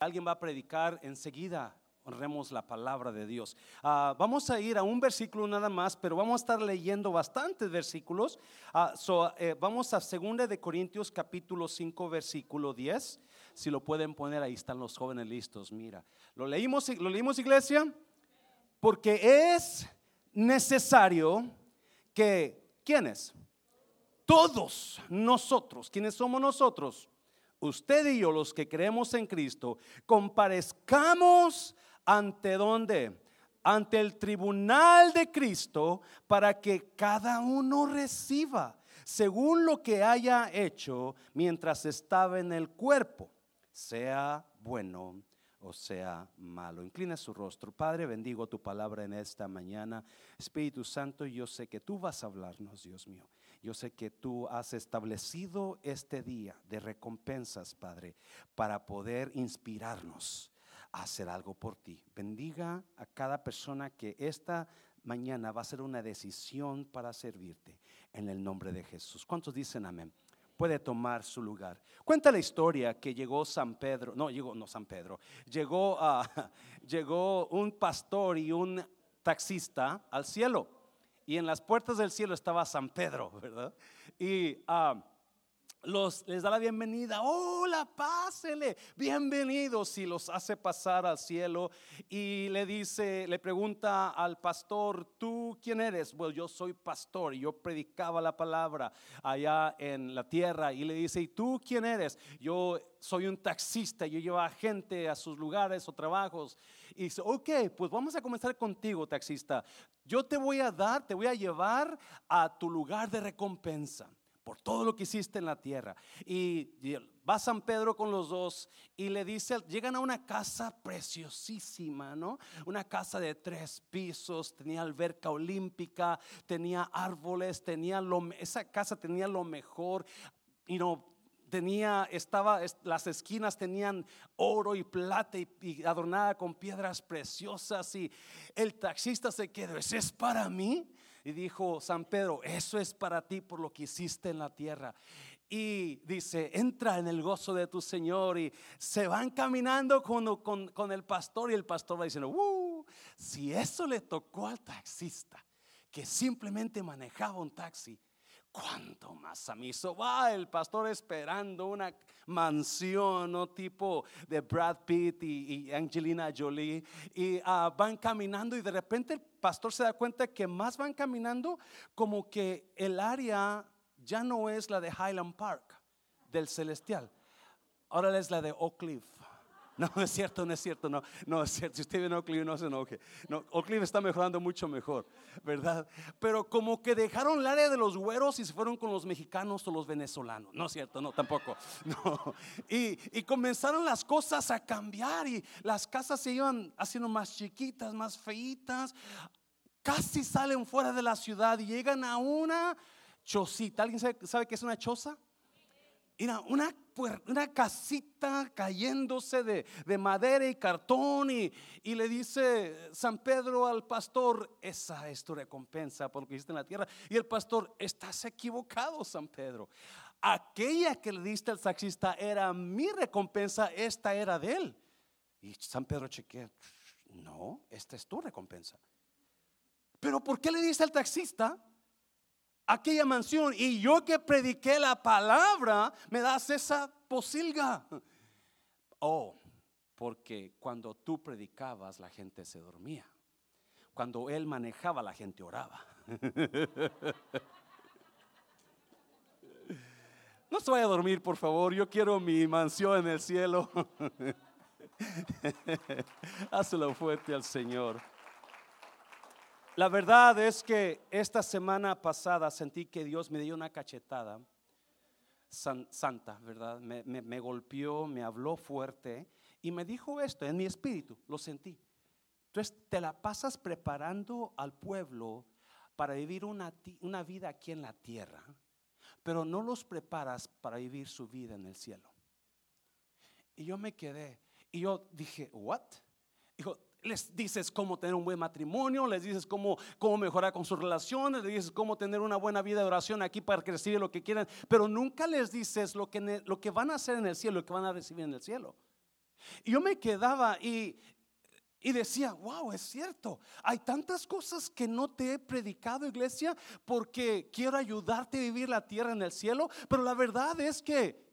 Alguien va a predicar enseguida. Honremos la palabra de Dios. Ah, vamos a ir a un versículo nada más, pero vamos a estar leyendo bastantes versículos. Ah, eh, vamos a 2 de Corintios capítulo 5 versículo 10. Si lo pueden poner, ahí están los jóvenes listos. Mira, ¿lo leímos, lo leímos iglesia? Porque es necesario que, ¿quiénes? Todos nosotros, ¿quiénes somos nosotros? Usted y yo, los que creemos en Cristo, comparezcamos ante dónde? Ante el tribunal de Cristo para que cada uno reciba según lo que haya hecho mientras estaba en el cuerpo, sea bueno o sea malo. Inclina su rostro. Padre, bendigo tu palabra en esta mañana. Espíritu Santo, yo sé que tú vas a hablarnos, Dios mío. Yo sé que tú has establecido este día de recompensas, Padre, para poder inspirarnos a hacer algo por ti. Bendiga a cada persona que esta mañana va a ser una decisión para servirte en el nombre de Jesús. ¿Cuántos dicen amén? Puede tomar su lugar. Cuenta la historia que llegó San Pedro, no llegó, no San Pedro, llegó, llegó un pastor y un taxista al cielo y en las puertas del cielo estaba San Pedro, ¿verdad? Y ah, los, les da la bienvenida, hola, pásele, bienvenidos y los hace pasar al cielo. Y le dice, le pregunta al pastor, ¿tú quién eres? Bueno, yo soy pastor. Y yo predicaba la palabra allá en la tierra. Y le dice, ¿y tú quién eres? Yo soy un taxista, yo llevo a gente a sus lugares o trabajos. Y dice, ok, pues vamos a comenzar contigo, taxista. Yo te voy a dar, te voy a llevar a tu lugar de recompensa por todo lo que hiciste en la tierra. Y va San Pedro con los dos y le dice, llegan a una casa preciosísima, ¿no? Una casa de tres pisos, tenía alberca olímpica, tenía árboles, tenía lo, esa casa tenía lo mejor, y no tenía, estaba, las esquinas tenían oro y plata y, adornada con piedras preciosas y el taxista se quedó, ¿ese es para mí? Y dijo San Pedro, eso es para ti por lo que hiciste en la tierra. Y dice, entra en el gozo de tu Señor. Y se van caminando con, con, con el pastor y el pastor va diciendo, uh, si eso le tocó al taxista, que simplemente manejaba un taxi, ¿Cuánto más a mí? So va el pastor esperando una mansión, ¿no? Tipo de Brad Pitt y, Angelina Jolie. Y ah, van caminando y de repente el pastor se da cuenta que más van caminando como que el área ya no es la de Highland Park, del celestial. Ahora es la de Oak Cliff. No, es cierto, no es cierto, no, no es cierto. Si usted viene a Oak no se enoje. No, Oak está mejorando mucho mejor, ¿verdad? Pero como que dejaron el área de los güeros y se fueron con los mexicanos o los venezolanos. No es cierto, no, tampoco. No. Y, y comenzaron las cosas a cambiar y las casas se iban haciendo más chiquitas, más feitas. Casi salen fuera de la ciudad y llegan a una chocita. ¿Alguien sabe, sabe qué es una choza? Mira, una, una casita cayéndose de, madera y cartón y, y, le dice San Pedro al pastor, esa es tu recompensa por lo que hiciste en la tierra. Y el pastor, estás equivocado, San Pedro. Aquella que le diste al taxista era mi recompensa, esta era de él. Y San Pedro chequea, no, esta es tu recompensa. Pero ¿por qué le diste al taxista? Aquella mansión y yo que prediqué la palabra, me das esa posilga. Oh, porque cuando tú predicabas la gente se dormía. Cuando él manejaba la gente oraba. No se vaya a dormir, por favor. Yo quiero mi mansión en el cielo. Hazlo fuerte al Señor. La verdad es que esta semana pasada sentí que Dios me dio una cachetada santa, ¿verdad? Me, golpeó, me habló fuerte y me dijo esto en mi espíritu, lo sentí. Entonces te la pasas preparando al pueblo para vivir una, una vida aquí en la tierra, pero no los preparas para vivir su vida en el cielo. Y yo me quedé y yo dije, ¿what? Dijo, les dices cómo tener un buen matrimonio, les dices cómo, cómo mejorar con sus relaciones, les dices cómo tener una buena vida de oración aquí para que reciban lo que quieran, pero nunca les dices lo que, lo que van a hacer en el cielo, lo que van a recibir en el cielo. Y yo me quedaba y, y decía, wow, es cierto, hay tantas cosas que no te he predicado, iglesia, porque quiero ayudarte a vivir la tierra en el cielo, pero la verdad es que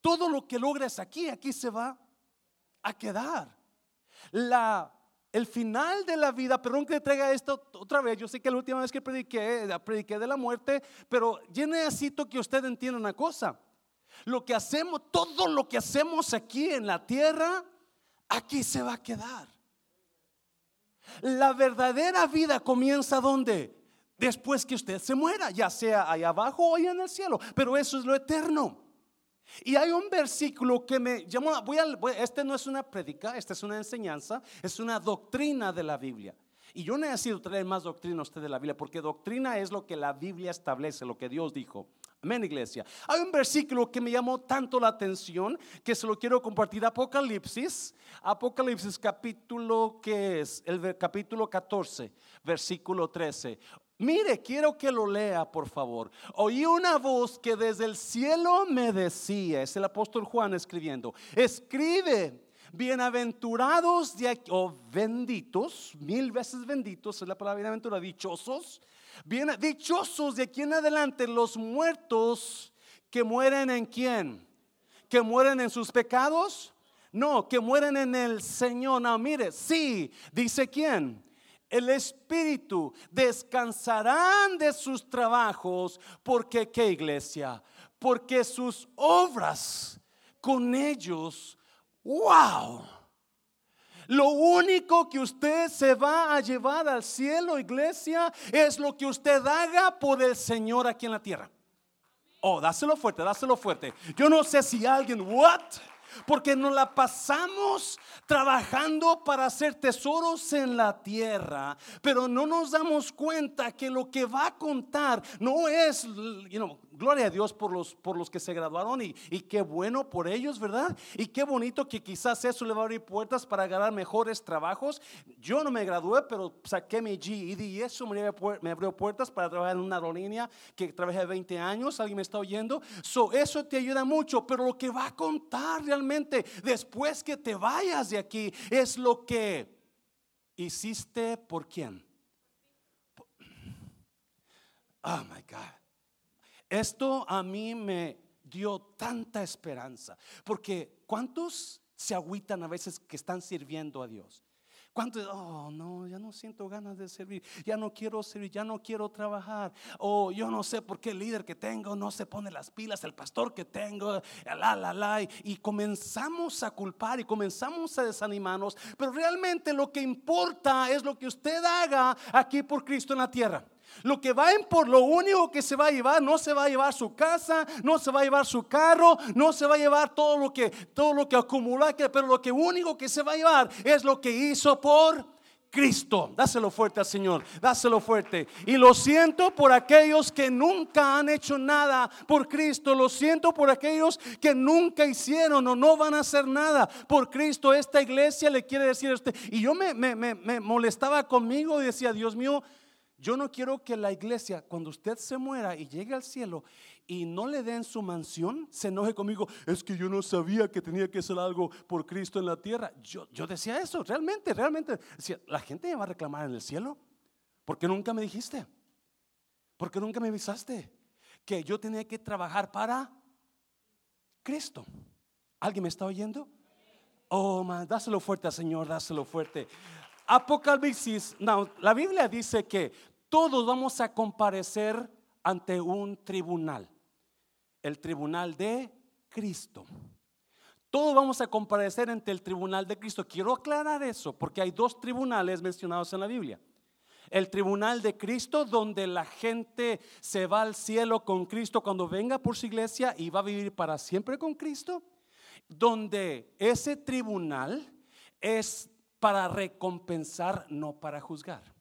todo lo que logres aquí, aquí se va a quedar. La, el final de la vida, perdón que traiga esto otra vez, yo sé que la última vez que prediqué, prediqué de la muerte, pero yo necesito que usted entienda una cosa. Lo que hacemos, todo lo que hacemos aquí en la tierra, aquí se va a quedar. La verdadera vida comienza donde? Después que usted se muera, ya sea allá abajo o allá en el cielo. Pero eso es lo eterno. Y hay un versículo que me llamó, voy a, este no es una predica, esta es una enseñanza, es una doctrina de la Biblia. Y yo necesito traer más doctrina a usted de la Biblia, porque doctrina es lo que la Biblia establece, lo que Dios dijo. Amén, iglesia. Hay un versículo que me llamó tanto la atención que se lo quiero compartir. Apocalipsis, Apocalipsis capítulo que es el capítulo 14, versículo 13. Mire, quiero que lo lea, por favor. Oí una voz que desde el cielo me decía, es el apóstol Juan escribiendo, escribe, bienaventurados o benditos, mil veces benditos, es la palabra bienaventurada, dichosos Bien, dichosos de aquí en adelante los muertos que mueren en quién? Que mueren en sus pecados? No, que mueren en el Señor. No, mire, sí, dice quién? El Espíritu descansarán de sus trabajos. porque qué iglesia? Porque sus obras con ellos, wow lo único que usted se va a llevar al cielo, iglesia, es lo que usted haga por el Señor aquí en la tierra. Oh, dáselo fuerte, dáselo fuerte. Yo no sé si alguien, what? Porque nos la pasamos trabajando para hacer tesoros en la tierra, pero no nos damos cuenta que lo que va a contar no es, you know, gloria a Dios por los, por los que se graduaron y, qué bueno por ellos, ¿verdad? Y qué bonito que quizás eso le va a abrir puertas para ganar mejores trabajos. Yo no me gradué, pero saqué mi GED y eso me abrió, me abrió puertas para trabajar en una aerolínea que trabajé 20 años. ¿Alguien me está oyendo? So, eso te ayuda mucho, pero lo que va a contar realmente después que te vayas de aquí es lo que hiciste por quién. Oh my God. Esto a mí me dio tanta esperanza, porque ¿cuántos se agüitan a veces que están sirviendo a Dios? ¿Cuántos? Oh, no, ya no siento ganas de servir, ya no quiero servir, ya no quiero trabajar. O yo no sé por qué el líder que tengo no se pone las pilas, el pastor que tengo, la, la, la. Y comenzamos a culpar y comenzamos a desanimarnos. Pero realmente lo que importa es lo que usted haga aquí por Cristo en la tierra. Lo que va en por lo único que se va a llevar, no se va a llevar su casa, no se va a llevar su carro, no se va a llevar todo lo que todo lo que acumula, pero lo que único que se va a llevar es lo que hizo por Cristo. Dáselo fuerte al Señor, dáselo fuerte. Y lo siento por aquellos que nunca han hecho nada por Cristo. Lo siento por aquellos que nunca hicieron o no van a hacer nada por Cristo. Esta iglesia le quiere decir a usted. Y yo me, me, me molestaba conmigo y decía, Dios mío, yo no quiero que la iglesia, cuando usted se muera y llegue al cielo y no le den su mansión, se enoje conmigo. Es que yo no sabía que tenía que hacer algo por Cristo en la tierra. Yo, yo decía eso, realmente, realmente. La gente me va a reclamar en el cielo. ¿Por qué nunca me dijiste? ¿Por qué nunca me avisaste? Que yo tenía que trabajar para Cristo. ¿Alguien me está oyendo? Oh, man, dáselo fuerte, Señor, dáselo fuerte. Apocalipsis, no, la Biblia dice que todos vamos a comparecer ante un tribunal, el tribunal de Cristo. Todos vamos a comparecer ante el tribunal de Cristo. Quiero aclarar eso porque hay dos tribunales mencionados en la Biblia. El tribunal de Cristo, donde la gente se va al cielo con Cristo cuando venga por su iglesia y va a vivir para siempre con Cristo. Donde ese tribunal es para recompensar, no para juzgar.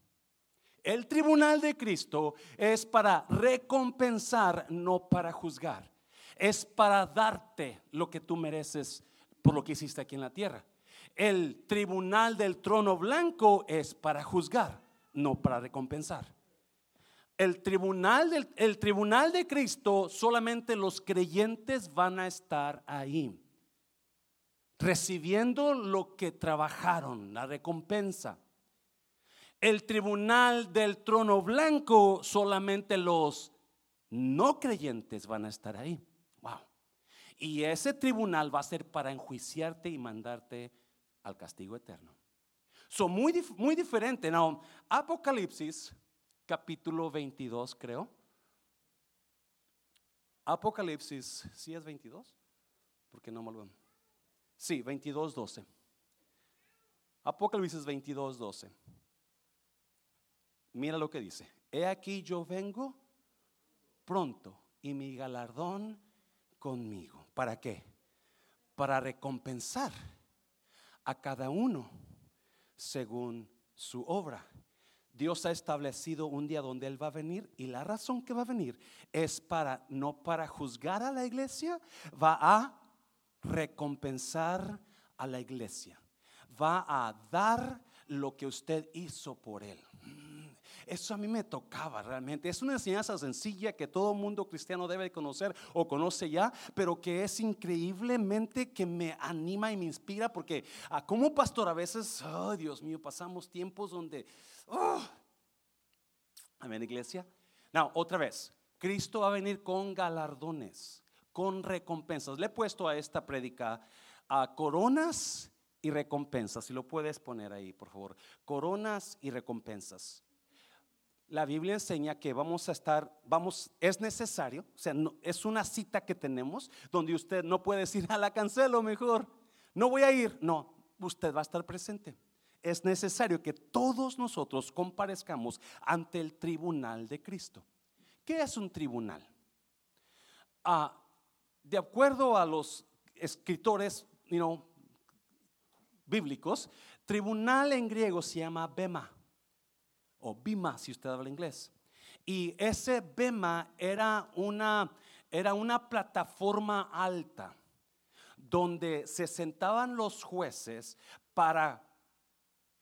El tribunal de Cristo es para recompensar, no para juzgar. Es para darte lo que tú mereces por lo que hiciste aquí en la tierra. El tribunal del trono blanco es para juzgar, no para recompensar. El tribunal, del, el tribunal de Cristo, solamente los creyentes van a estar ahí. recibiendo lo que trabajaron, la recompensa. El tribunal del trono blanco, solamente los no creyentes van a estar ahí. Wow. Y ese tribunal va a ser para enjuiciarte y mandarte al castigo eterno. Son muy, muy diferente. Now, Apocalipsis, capítulo 22, creo. Apocalipsis, ¿sí es 22? Porque no me lo Sí, 22, 12. Apocalipsis 22, 12. Mira lo que dice. He aquí yo vengo pronto y mi galardón conmigo. ¿Para qué? Para recompensar a cada uno según su obra. Dios ha establecido un día donde Él va a venir y la razón que va a venir es para, no para juzgar a la iglesia, va a recompensar a la iglesia, va a dar lo que usted hizo por Él. Eso a mí me tocaba realmente. Es una enseñanza sencilla que todo mundo cristiano debe conocer o conoce ya, pero que es increíblemente que me anima y me inspira porque como pastor a veces, oh Dios mío, pasamos tiempos donde... Oh. Amén, iglesia. Now, otra vez, Cristo va a venir con galardones, con recompensas. Le he puesto a esta prédica a coronas y recompensas. Si lo puedes poner ahí, por favor. Coronas y recompensas la Biblia enseña que vamos a estar, vamos, es necesario, o sea, es una cita que tenemos donde usted no puede decir, a la cancelo mejor, no voy a ir, no, usted va a estar presente. Es necesario que todos nosotros comparezcamos ante el tribunal de Cristo. ¿Qué es un tribunal? Ah, de acuerdo a los escritores bíblicos, tribunal en griego se llama bema o Bima si usted habla inglés. Y ese Bema era una, era una plataforma alta donde se sentaban los jueces para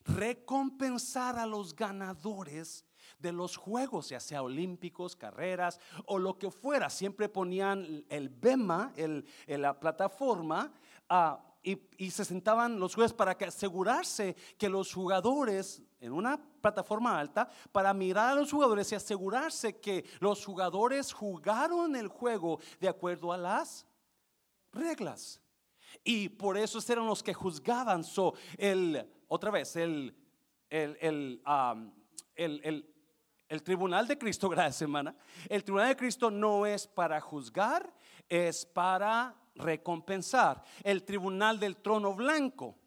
recompensar a los ganadores de los juegos, ya sea olímpicos, carreras o lo que fuera. Siempre ponían el bema, el, la plataforma, ah, y, se sentaban los jueces para asegurarse que los jugadores en una plataforma alta para mirar a los jugadores y asegurarse que los jugadores jugaron el juego de acuerdo a las reglas. Y por eso eran los que juzgaban. El, otra vez, el, el, el, el, el tribunal de Cristo, gracias el tribunal de Cristo no es para juzgar, es para recompensar. El tribunal del trono blanco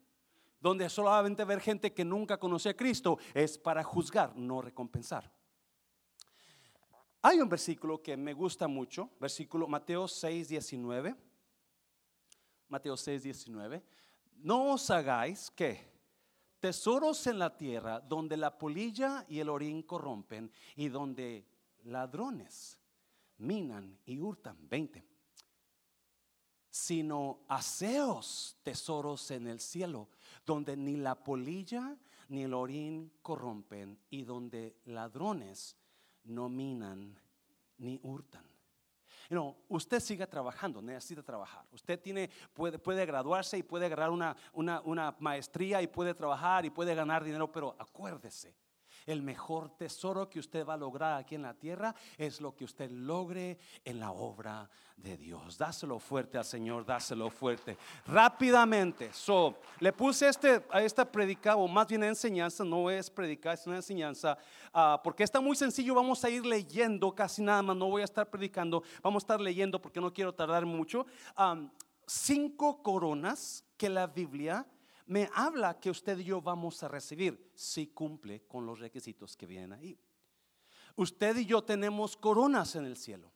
donde solamente ver gente que nunca conoció a Cristo, es para juzgar, no recompensar. Hay un versículo que me gusta mucho, versículo Mateo 6, 19. Mateo 6, 19. No os hagáis que tesoros en la tierra donde la polilla y el orín corrompen y donde ladrones minan y hurtan. 20 sino aseos tesoros en el cielo, donde ni la polilla ni el orín corrompen y donde ladrones no minan ni hurtan. No, usted sigue trabajando, necesita trabajar. Usted tiene, puede, puede graduarse y puede agarrar una, una, una maestría y puede trabajar y puede ganar dinero, pero acuérdese, el mejor tesoro que usted va a lograr aquí en la tierra es lo que usted logre en la obra de Dios. Dáselo fuerte al Señor, dáselo fuerte. Rápidamente. So, le puse este, a esta predica, o más bien enseñanza, no es predicar, es una enseñanza, ah, porque está muy sencillo. Vamos a ir leyendo casi nada más, no voy a estar predicando, vamos a estar leyendo porque no quiero tardar mucho. cinco coronas que la Biblia me habla que usted y yo vamos a recibir si cumple con los requisitos que vienen ahí. Usted y yo tenemos coronas en el cielo.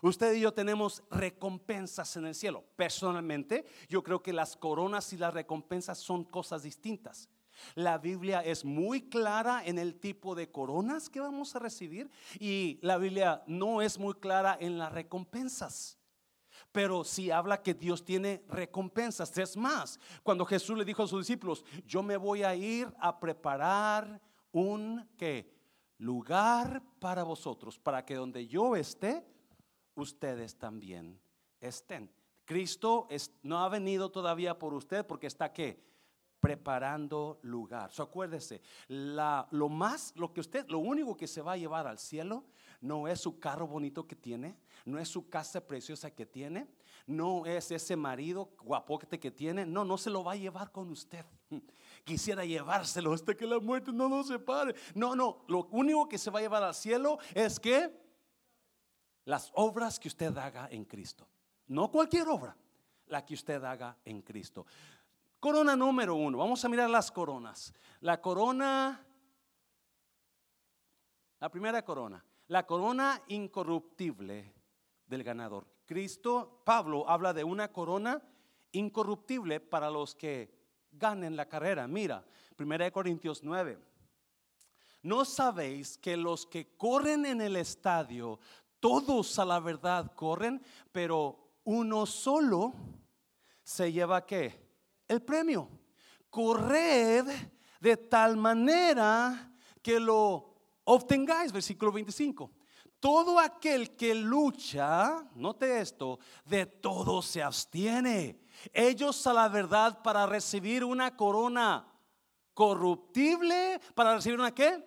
Usted y yo tenemos recompensas en el cielo. Personalmente, yo creo que las coronas y las recompensas son cosas distintas. La Biblia es muy clara en el tipo de coronas que vamos a recibir y la Biblia no es muy clara en las recompensas pero si habla que Dios tiene recompensas. Es más, cuando Jesús le dijo a sus discípulos, yo me voy a ir a preparar un ¿qué? lugar para vosotros, para que donde yo esté, ustedes también estén. Cristo no ha venido todavía por usted porque está qué? Preparando lugar. So, acuérdese, lo más, lo que usted, lo único que se va a llevar al cielo no es su carro bonito que tiene, no es su casa preciosa que tiene, no es ese marido guapote que tiene, no, no se lo va a llevar con usted. Quisiera llevárselo hasta que la muerte no nos separe. No, no, lo único que se va a llevar al cielo es que las obras que usted haga en Cristo. No cualquier obra, la que usted haga en Cristo. Corona número uno. Vamos a mirar las coronas. La corona, la primera corona, la corona incorruptible del ganador. Cristo, Pablo habla de una corona incorruptible para los que ganen la carrera. Mira, 1 Corintios 9. ¿No sabéis que los que corren en el estadio, todos a la verdad corren, pero uno solo se lleva qué? El premio. Corred de tal manera que lo obtengáis, versículo 25. Todo aquel que lucha, note esto, de todo se abstiene. Ellos a la verdad para recibir una corona corruptible, para recibir una qué?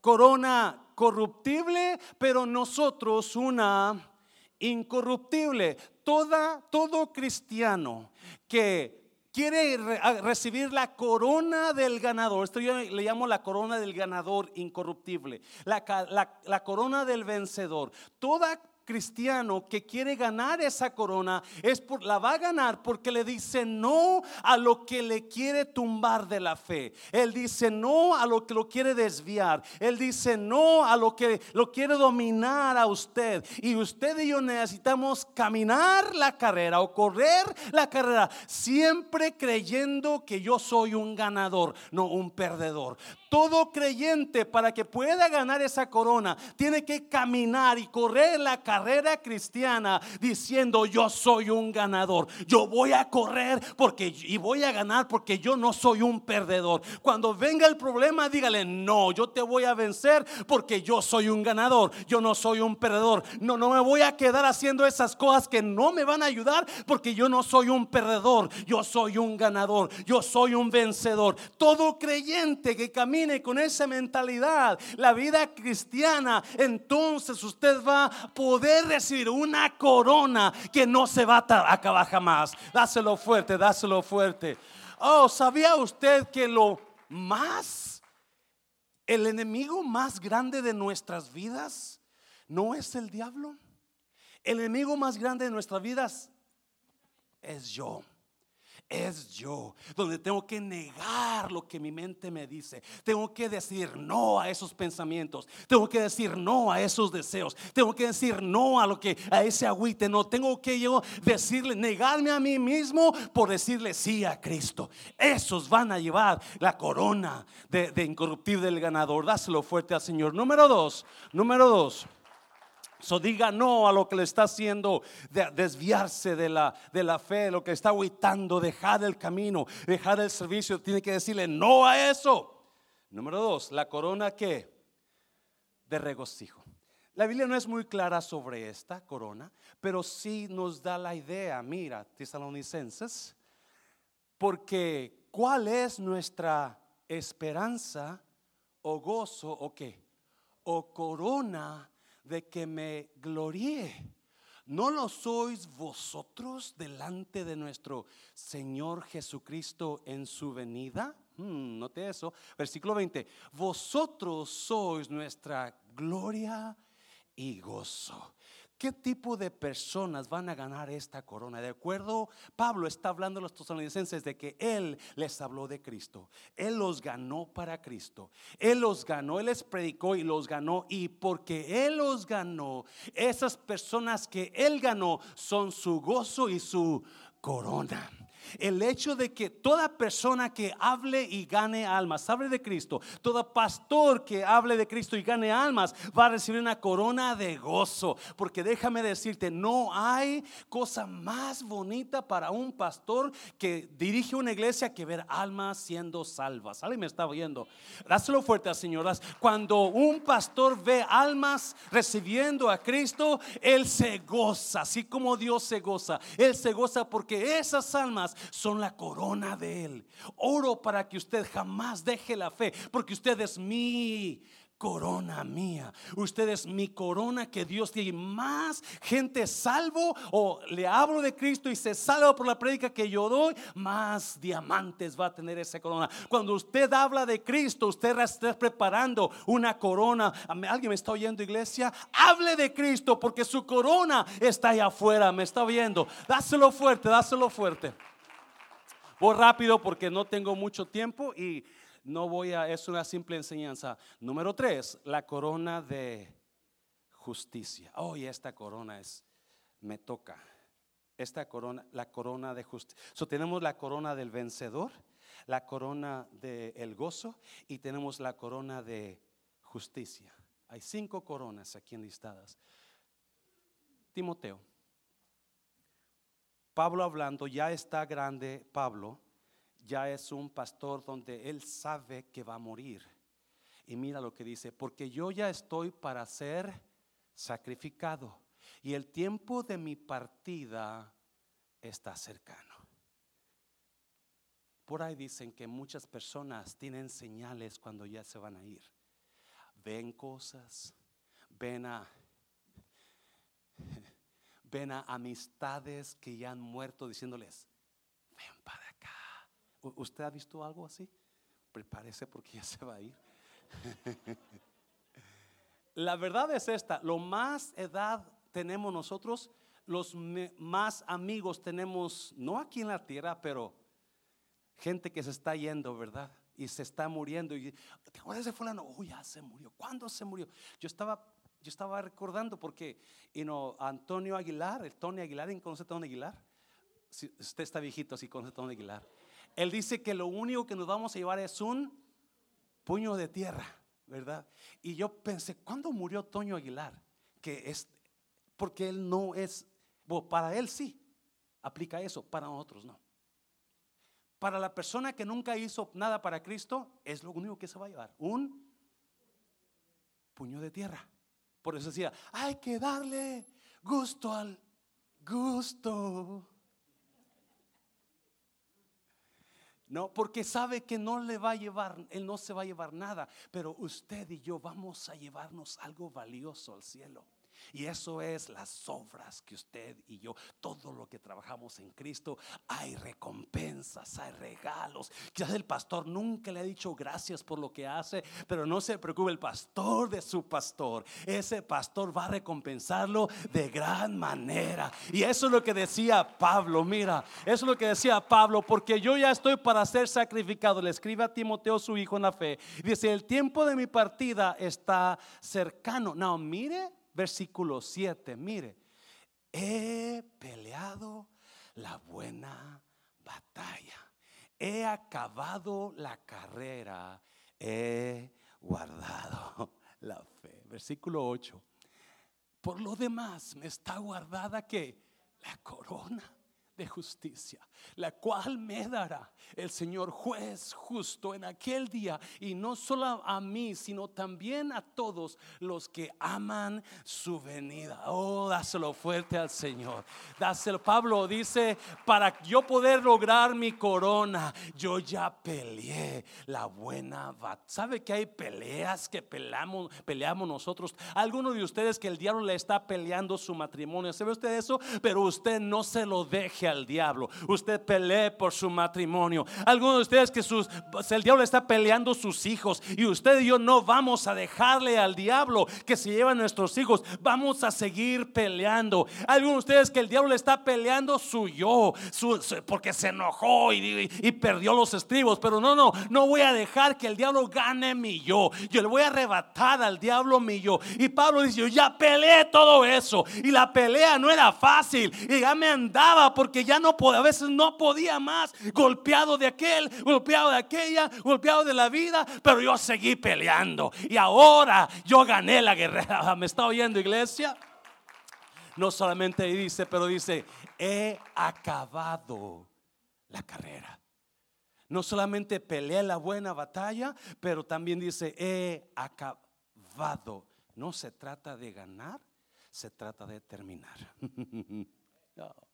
Corona corruptible, pero nosotros una incorruptible. Toda, todo cristiano que quiere recibir la corona del ganador, esto yo le llamo la corona del ganador incorruptible, la, la, la corona del vencedor. Toda cristiano que quiere ganar esa corona es por, la va a ganar porque le dice no a lo que le quiere tumbar de la fe. Él dice no a lo que lo quiere desviar. Él dice no a lo que lo quiere dominar a usted. Y usted y yo necesitamos caminar la carrera o correr la carrera siempre creyendo que yo soy un ganador, no un perdedor. Todo creyente para que pueda ganar esa corona tiene que caminar y correr la carrera cristiana diciendo yo soy un ganador. Yo voy a correr porque y voy a ganar porque yo no soy un perdedor. Cuando venga el problema dígale, "No, yo te voy a vencer porque yo soy un ganador. Yo no soy un perdedor. No no me voy a quedar haciendo esas cosas que no me van a ayudar porque yo no soy un perdedor. Yo soy un ganador. Yo soy un vencedor." Todo creyente que camina con esa mentalidad, la vida cristiana, entonces usted va a poder recibir una corona que no se va a acabar jamás. Dáselo fuerte, dáselo fuerte. Oh, ¿sabía usted que lo más, el enemigo más grande de nuestras vidas no es el diablo? El enemigo más grande de nuestras vidas es yo es yo, donde tengo que negar lo que mi mente me dice. Tengo que decir no a esos pensamientos. Tengo que decir no a esos deseos. Tengo que decir no a lo que a ese agüite. No tengo que yo decirle, negarme a mí mismo por decirle sí a Cristo. Esos van a llevar la corona de, de incorruptible del ganador. Dáselo fuerte al Señor. Número dos, número dos. So diga no a lo que le está haciendo de desviarse de la, de la fe, lo que está aguitando, dejar el camino, dejar el servicio. Tiene que decirle no a eso. Número dos, la corona que de regocijo. La Biblia no es muy clara sobre esta corona, pero sí nos da la idea. Mira, tesalonicenses, porque ¿cuál es nuestra esperanza o gozo o qué? O corona de que me gloríe. ¿No lo sois vosotros delante de nuestro Señor Jesucristo en su venida? Hmm, note eso. Versículo 20. Vosotros sois nuestra gloria y gozo. ¿Qué tipo de personas van a ganar esta corona? De acuerdo, Pablo está hablando a los tesalonicenses de que él les habló de Cristo. Él los ganó para Cristo. Él los ganó, él les predicó y los ganó. Y porque él los ganó, esas personas que él ganó son su gozo y su corona. El hecho de que toda persona que hable y gane almas, hable de Cristo, todo pastor que hable de Cristo y gane almas, va a recibir una corona de gozo. Porque déjame decirte, no hay cosa más bonita para un pastor que dirige una iglesia que ver almas siendo salvas. ¿Alguien me está oyendo? Dáselo fuerte, señoras. Cuando un pastor ve almas recibiendo a Cristo, él se goza, así como Dios se goza. Él se goza porque esas almas son la corona de Él. Oro para que usted jamás deje la fe, porque usted es mi corona mía. Usted es mi corona que Dios tiene. Más gente salvo o le hablo de Cristo y se salva por la prédica que yo doy, más diamantes va a tener esa corona. Cuando usted habla de Cristo, usted está preparando una corona. ¿Alguien me está oyendo, iglesia? Hable de Cristo porque su corona está allá afuera. Me está oyendo. Dáselo fuerte, dáselo fuerte. Voy rápido porque no tengo mucho tiempo y no voy a, es una simple enseñanza. Número tres, la corona de justicia. Oh, esta corona es, me toca. Esta corona, la corona de justicia. So, tenemos la corona del vencedor, la corona del gozo y tenemos la corona de justicia. Hay cinco coronas aquí enlistadas. Timoteo. Pablo hablando, ya está grande Pablo ya es un pastor donde él sabe que va a morir. Y mira lo que dice, porque yo ya estoy para ser sacrificado y el tiempo de mi partida está cercano. Por ahí dicen que muchas personas tienen señales cuando ya se van a ir. Ven cosas, ven a ven a amistades que ya han muerto diciéndoles, ven para ¿Usted ha visto algo así? Prepárese porque ya se va a ir. La verdad es esta, lo más edad tenemos nosotros, los más amigos tenemos, no aquí en la tierra, pero gente que se está yendo, ¿verdad? Y se está muriendo. Y, ¿Te acuerdas de fulano? Oh, ya se murió. ¿Cuándo se murió? Yo estaba, yo estaba recordando porque, you know, Antonio Aguilar, el Tony Aguilar, ¿conoce a Tony Aguilar? Si usted está viejito, si conoce a Tony Aguilar. Él dice que lo único que nos vamos a llevar es un puño de tierra, ¿verdad? Y yo pensé, ¿cuándo murió Toño Aguilar? Que es, porque él no es, bueno, para él sí, aplica eso, para nosotros no. Para la persona que nunca hizo nada para Cristo, es lo único que se va a llevar, un puño de tierra. Por eso decía, hay que darle gusto al gusto. No, porque sabe que no le va a llevar, él no se va a llevar nada, pero usted y yo vamos a llevarnos algo valioso al cielo. Y eso es las obras que usted y yo, todo lo que trabajamos en Cristo, hay recompensas, hay regalos. Quizás el pastor nunca le ha dicho gracias por lo que hace, pero no se preocupe, el pastor de su pastor, ese pastor va a recompensarlo de gran manera. Y eso es lo que decía Pablo, mira, eso es lo que decía Pablo, porque yo ya estoy para ser sacrificado. Le escribe a Timoteo, su hijo en la fe. Dice, el tiempo de mi partida está cercano. No, mire versículo 7, mire, he peleado la buena batalla, he acabado la carrera, he guardado la fe. Versículo 8. Por lo demás me está guardada que la corona de justicia, la cual me dará el Señor juez justo en aquel día, y no solo a mí, sino también a todos los que aman su venida. Oh, dáselo fuerte al Señor. Dáselo. Pablo dice, para yo poder lograr mi corona, yo ya peleé la buena batalla. ¿Sabe que hay peleas que peleamos, peleamos nosotros? Algunos de ustedes que el diablo le está peleando su matrimonio, ¿sabe usted eso? Pero usted no se lo deje al diablo. Usted pelee por su matrimonio. Algunos de ustedes que sus, el diablo está peleando sus hijos y usted y yo no vamos a dejarle al diablo que se lleva a nuestros hijos. Vamos a seguir peleando. Algunos de ustedes que el diablo está peleando su yo, porque se enojó y, y perdió los estribos. Pero no, no, no voy a dejar que el diablo gane mi yo. Yo le voy a arrebatar al diablo mi yo. Y Pablo dice, yo ya peleé todo eso. Y la pelea no era fácil. Y ya me andaba porque ya no podía, a veces no podía más, golpeado de aquel, golpeado de aquella, golpeado de la vida, pero yo seguí peleando y ahora yo gané la guerra. ¿Me está oyendo iglesia? No solamente dice, pero dice, he acabado la carrera. No solamente peleé la buena batalla, pero también dice, he acabado. No se trata de ganar, se trata de terminar.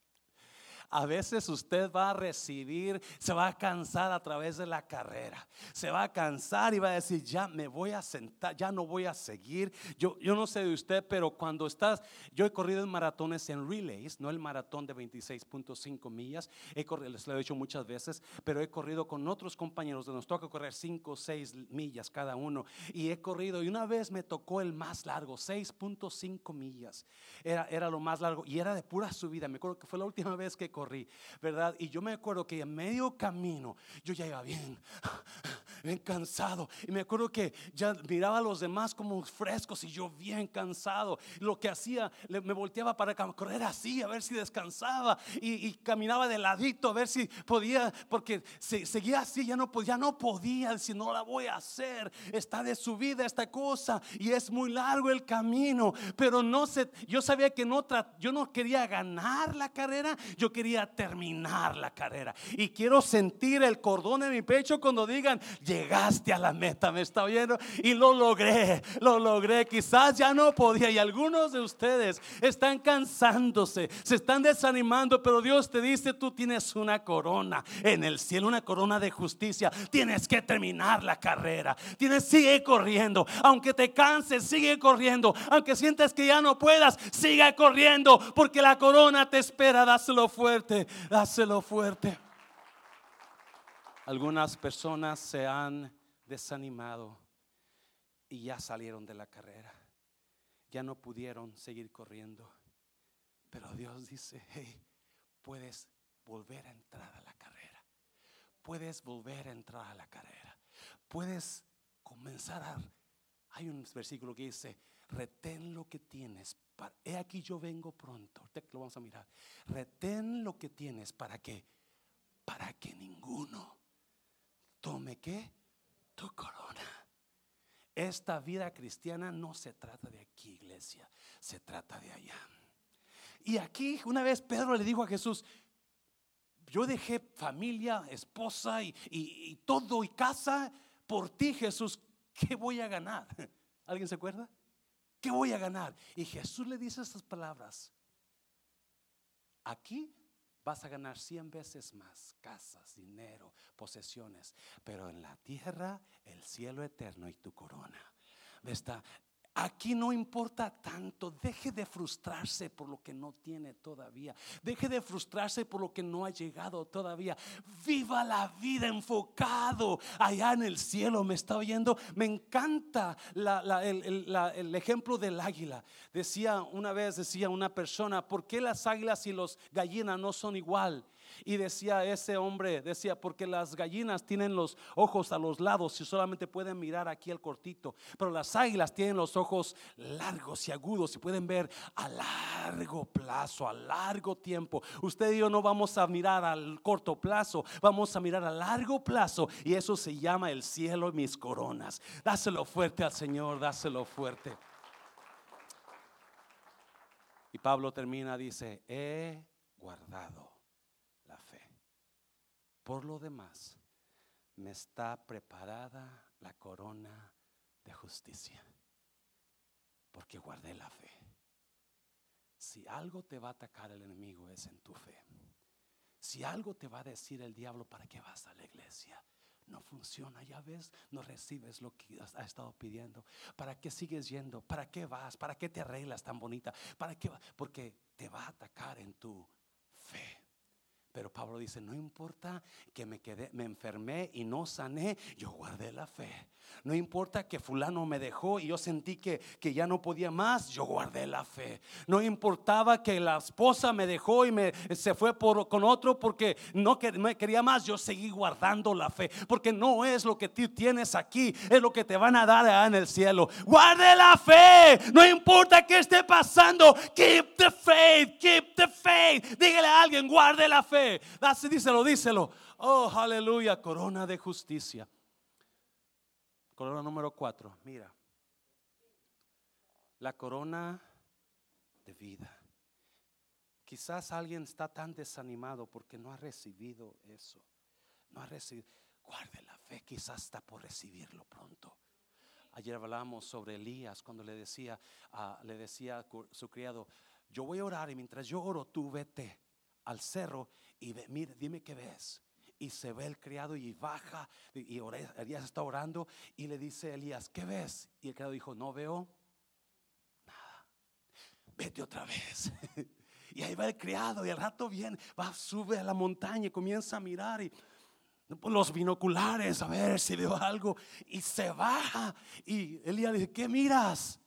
A veces usted va a recibir, se va a cansar a través de la carrera. Se va a cansar y va a decir, ya me voy a sentar, ya no voy a seguir. Yo, yo no sé de usted, pero cuando estás, yo he corrido en maratones en relays, no el maratón de 26.5 millas. He corrido, les lo he dicho muchas veces, pero he corrido con otros compañeros. Nos toca correr 5 o 6 millas cada uno. Y he corrido, y una vez me tocó el más largo, 6.5 millas. Era, era lo más largo y era de pura subida. Me acuerdo que fue la última vez que corrí, ¿verdad? Y yo me acuerdo que en medio camino yo ya iba bien, bien cansado. Y me acuerdo que ya miraba a los demás como frescos y yo bien cansado. Lo que hacía, me volteaba para correr así, a ver si descansaba. Y, caminaba de ladito a ver si podía, porque seguía así, ya no, ya no podía, si no la voy a hacer. Está de subida esta cosa y es muy largo el camino. Pero no sé, yo sabía que no, yo no quería ganar la carrera, yo quería terminar la carrera. Y quiero sentir el cordón en mi pecho cuando digan, llegaste a la meta, me está oyendo. Y lo logré, lo logré. Quizás ya no podía. Y algunos de ustedes están cansándose, se están desanimando, pero Dios te dice, tú tienes una corona en el cielo, una corona de justicia. Tienes que terminar la carrera. Tienes, sigue corriendo. Aunque te canses, sigue corriendo. Aunque sientas que ya no puedas, sigue corriendo. Porque la corona te espera. Dáselo fuerte dáselo fuerte. Algunas personas se han desanimado y ya salieron de la carrera. Ya no pudieron seguir corriendo. Pero Dios dice, hey, puedes volver a entrar a la carrera. Puedes volver a entrar a la carrera. Puedes comenzar a... Hay un versículo que dice, retén lo que tienes he aquí yo vengo pronto. lo vamos a mirar. Retén lo que tienes para que, para que ninguno tome qué, tu corona. Esta vida cristiana no se trata de aquí, iglesia, se trata de allá. Y aquí una vez Pedro le dijo a Jesús, yo dejé familia, esposa y, y todo y casa por ti, Jesús, ¿qué voy a ganar? ¿Alguien se acuerda? ¿Qué voy a ganar? Y Jesús le dice estas palabras. Aquí vas a ganar cien veces más casas, dinero, posesiones, pero en la tierra el cielo eterno y tu corona. Está Aquí no importa tanto. Deje de frustrarse por lo que no tiene todavía. Deje de frustrarse por lo que no ha llegado todavía. Viva la vida enfocado allá en el cielo. ¿Me está oyendo? Me encanta el, el, ejemplo del águila. Decía una vez, decía una persona, ¿por qué las águilas y los gallinas no son igual? Y decía ese hombre, decía, porque las gallinas tienen los ojos a los lados y solamente pueden mirar aquí el cortito, pero las águilas tienen los ojos largos y agudos y pueden ver a largo plazo, a largo tiempo. Usted y yo no vamos a mirar al corto plazo, vamos a mirar a largo plazo y eso se llama el cielo y mis coronas. Dáselo fuerte al Señor, dáselo fuerte. Y Pablo termina, dice, he guardado por lo demás, me está preparada la corona de justicia, porque guardé la fe. Si algo te va a atacar el enemigo es en tu fe. Si algo te va a decir el diablo para que vas a la iglesia, no funciona, ya ves, no recibes lo que has, estado pidiendo. ¿Para qué sigues yendo? ¿Para qué vas? ¿Para qué te arreglas tan bonita? ¿Para qué? Porque te va a atacar en tu. Pero Pablo dice, no importa que me quedé, me enfermé y no sané, yo guardé la fe. No importa que fulano me dejó y yo sentí que, que ya no podía más, yo guardé la fe. No importaba que la esposa me dejó y me se fue por, con otro porque no me quería más, yo seguí guardando la fe. Porque no es lo que tú tienes aquí, es lo que te van a dar allá en el cielo. Guarde la fe, no importa qué esté pasando, keep the faith, keep the faith. Dígale a alguien, guarde la fe. Díselo, díselo. Oh, aleluya, corona de justicia. Corona número cuatro, mira. La corona de vida. Quizás alguien está tan desanimado porque no ha recibido eso. No ha recibido. Guarde la fe, quizás está por recibirlo pronto. Ayer hablábamos sobre Elías cuando le decía, le decía a su criado, yo voy a orar y mientras yo oro, tú vete al cerro y ve, mire, dime qué ves. Y se ve el criado y baja y Elías está orando y le dice a Elías, ¿qué ves? Y el criado dijo, no veo nada. Vete otra vez. y ahí va el criado y al rato viene, va, sube a la montaña y comienza a mirar y los binoculares a ver si veo algo y se baja y Elías dice, ¿qué miras?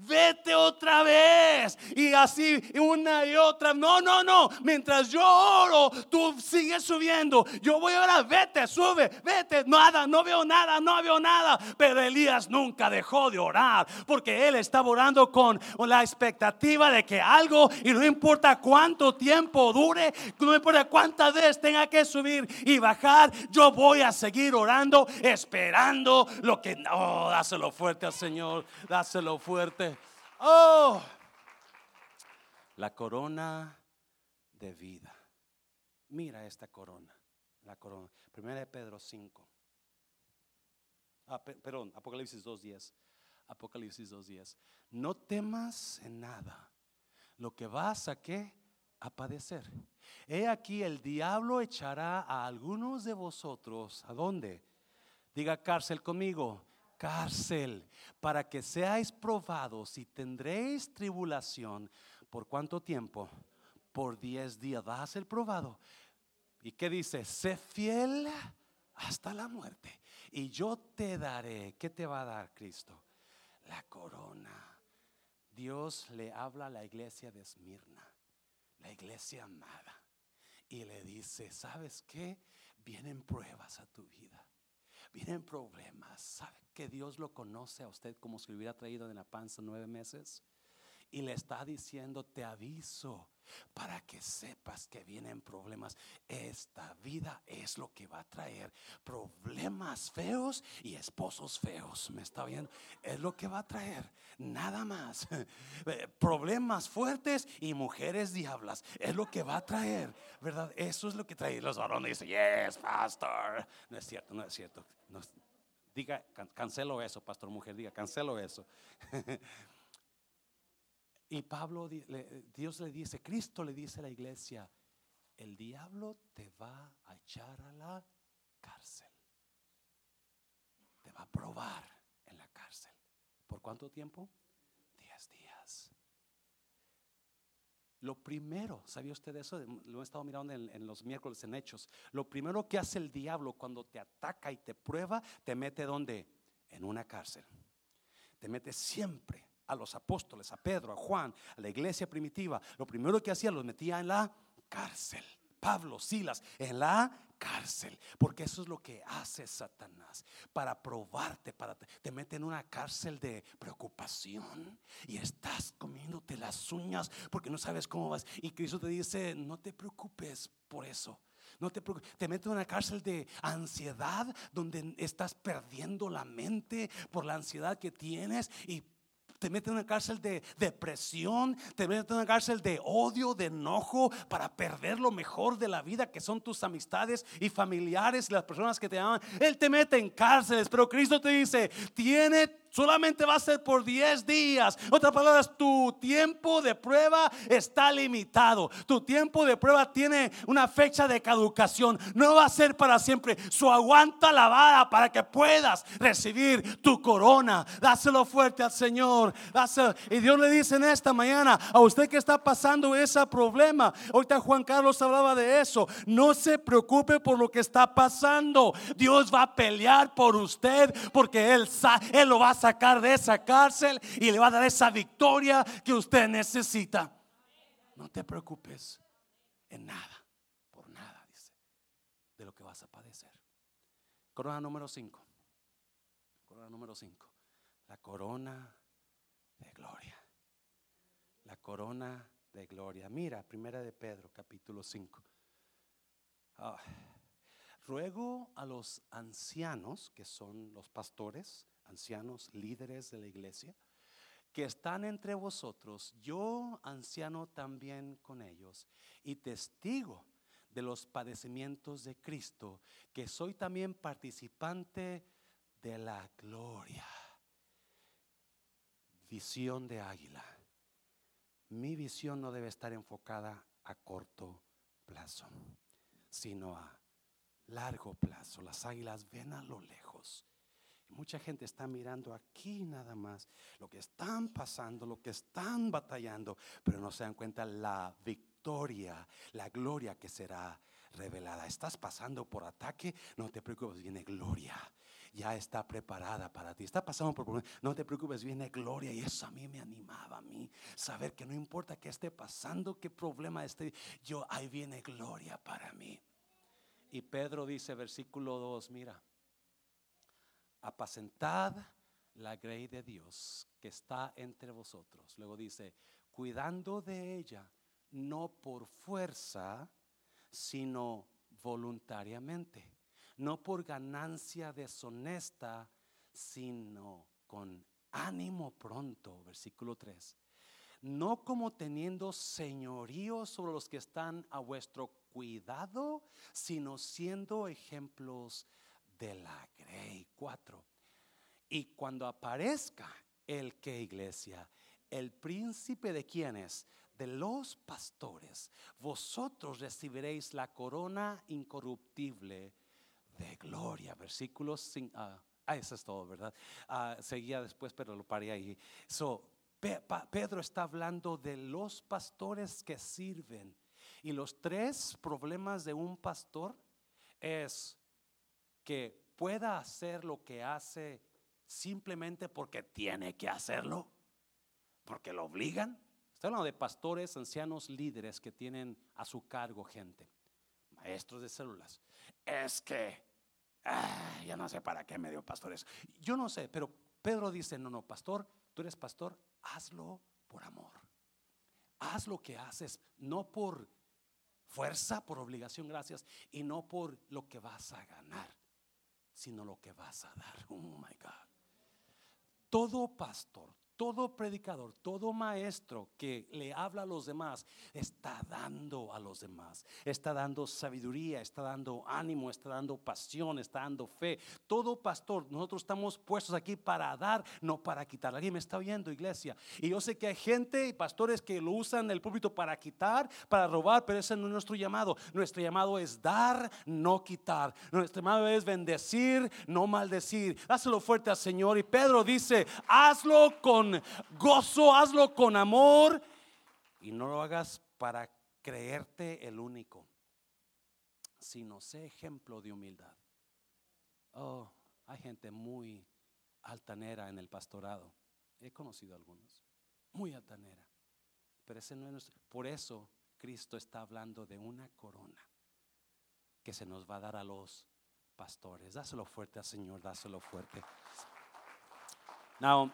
Vete otra vez. Y así una y otra. No, no, no. Mientras yo oro, tú sigues subiendo. Yo voy a orar, vete, sube, vete. Nada, no veo nada, no veo nada. Pero Elías nunca dejó de orar porque él estaba orando con la expectativa de que algo, y no importa cuánto tiempo dure, no importa cuántas veces tenga que subir y bajar, yo voy a seguir orando, esperando lo que... Oh, dáselo fuerte al Señor, dáselo fuerte. Oh, la corona de vida. Mira esta corona, la corona. Primera de Pedro 5. Ah, perdón, Apocalipsis 2.10. Apocalipsis 2.10. No temas en nada lo que vas a qué? A padecer. He aquí el diablo echará a algunos de vosotros. ¿A dónde? Diga cárcel conmigo cárcel, para que seáis probados y tendréis tribulación. ¿Por cuánto tiempo? Por diez días. Vas a ser probado. ¿Y qué dice? Sé fiel hasta la muerte. Y yo te daré. ¿Qué te va a dar Cristo? La corona. Dios le habla a la iglesia de Esmirna, la iglesia amada. Y le dice, ¿sabes qué? Vienen pruebas a tu vida. Vienen problemas. ¿Sabe que Dios lo conoce a usted como si lo hubiera traído en la panza nueve meses? Y le está diciendo, te aviso para que sepas que vienen problemas. Esta vida es lo que va a traer problemas feos y esposos feos. ¿Me está viendo? Es lo que va a traer. Nada más. Eh, problemas fuertes y mujeres diablas. Es lo que va a traer. ¿Verdad? Eso es lo que trae los varones. Dicen, yes, pastor. No es cierto, no es cierto. diga, cancelo eso, pastor mujer. Diga, cancelo eso. Y Pablo, Dios le dice, Cristo le dice a la iglesia, el diablo te va a echar a la cárcel. Te va a probar en la cárcel. ¿Por cuánto tiempo? Diez días. Lo primero, ¿sabía usted eso? Lo he estado mirando en, los miércoles en Hechos. Lo primero que hace el diablo cuando te ataca y te prueba, te mete donde? En una cárcel. Te mete siempre a los apóstoles, a Pedro, a Juan, a la iglesia primitiva, lo primero que hacía los metía en la cárcel. Pablo, Silas, en la cárcel, porque eso es lo que hace Satanás para probarte, para te mete en una cárcel de preocupación y estás comiéndote las uñas porque no sabes cómo vas y Cristo te dice, no te preocupes por eso. No te te mete en una cárcel de ansiedad donde estás perdiendo la mente por la ansiedad que tienes y te mete en una cárcel de depresión, te mete en una cárcel de odio, de enojo, para perder lo mejor de la vida, que son tus amistades y familiares y las personas que te aman. Él te mete en cárceles, pero Cristo te dice, tiene solamente va a ser por 10 días. Otras palabras, tu tiempo de prueba está limitado. Tu tiempo de prueba tiene una fecha de caducación. No va a ser para siempre. Su aguanta la vara para que puedas recibir tu corona. Dáselo fuerte al Señor. Y Dios le dice en esta mañana a usted que está pasando ese problema. Ahorita Juan Carlos hablaba de eso. No se preocupe por lo que está pasando. Dios va a pelear por usted porque Él, él lo va a sacar de esa cárcel y le va a dar esa victoria que usted necesita. No te preocupes en nada, por nada, dice, de lo que vas a padecer. Corona número 5. Corona número 5. La corona de gloria. La corona de gloria. Mira, primera de Pedro, capítulo 5. Ruego a los ancianos, que son los pastores, ancianos, líderes de la iglesia, que están entre vosotros, yo anciano también con ellos, y testigo de los padecimientos de Cristo, que soy también participante de la gloria. Visión de águila. Mi visión no debe estar enfocada a corto plazo, sino a largo plazo. Las águilas ven a lo lejos. mucha gente está mirando aquí nada más lo que están pasando, lo que están batallando, pero no se dan cuenta la victoria, la gloria que será revelada. Estás pasando por ataque, no te preocupes, viene gloria. Ya está preparada para ti. Está pasando por problemas, no te preocupes, viene gloria. Y eso a mí me animaba a mí. Saber que no importa qué esté pasando, qué problema esté, yo ahí viene gloria para mí. Y Pedro dice, versículo 2, mira, apacentad la grey de Dios que está entre vosotros. Luego dice, cuidando de ella, no por fuerza, sino voluntariamente, no por ganancia deshonesta, sino con ánimo pronto, versículo 3 no como teniendo señorío sobre los que están a vuestro cuidado, sino siendo ejemplos de la grey. Cuatro. Y cuando aparezca el que iglesia, el príncipe de quienes, de los pastores, vosotros recibiréis la corona incorruptible de gloria. Versículos 5. Ah, ah, eso es todo, ¿verdad? Ah, seguía después, pero lo paré ahí. So, Pedro está hablando de los pastores que sirven. Y los tres problemas de un pastor es que pueda hacer lo que hace simplemente porque tiene que hacerlo, porque lo obligan. Está hablando de pastores, ancianos, líderes que tienen a su cargo gente, maestros de células. Es que, ah, ya no sé para qué me dio pastores. Yo no sé, pero Pedro dice, no, no, pastor, tú eres pastor, hazlo por amor. Haz lo que haces, no por fuerza, por obligación, gracias, y no por lo que vas a ganar, sino lo que vas a dar. Oh my God. Todo pastor, todo predicador, todo maestro que le habla a los demás, está dando a los demás, está dando sabiduría, está dando ánimo, está dando pasión, está dando fe. Todo pastor, nosotros estamos puestos aquí para dar, no para quitar. Alguien me está oyendo, iglesia. Y yo sé que hay gente y pastores que lo usan el púlpito para quitar, para robar, pero ese no es nuestro llamado. Nuestro llamado es dar, no quitar. Nuestro llamado es bendecir, no maldecir. Dáselo fuerte al Señor. Y Pedro dice, hazlo con gozo, hazlo con amor y no lo hagas para creerte el único, sino sé ejemplo de humildad. Oh, hay gente muy altanera en el pastorado. He conocido algunos, muy altanera. Pero ese no es Por eso Cristo está hablando de una corona que se nos va a dar a los pastores. Dáselo fuerte al Señor, dáselo fuerte. Now,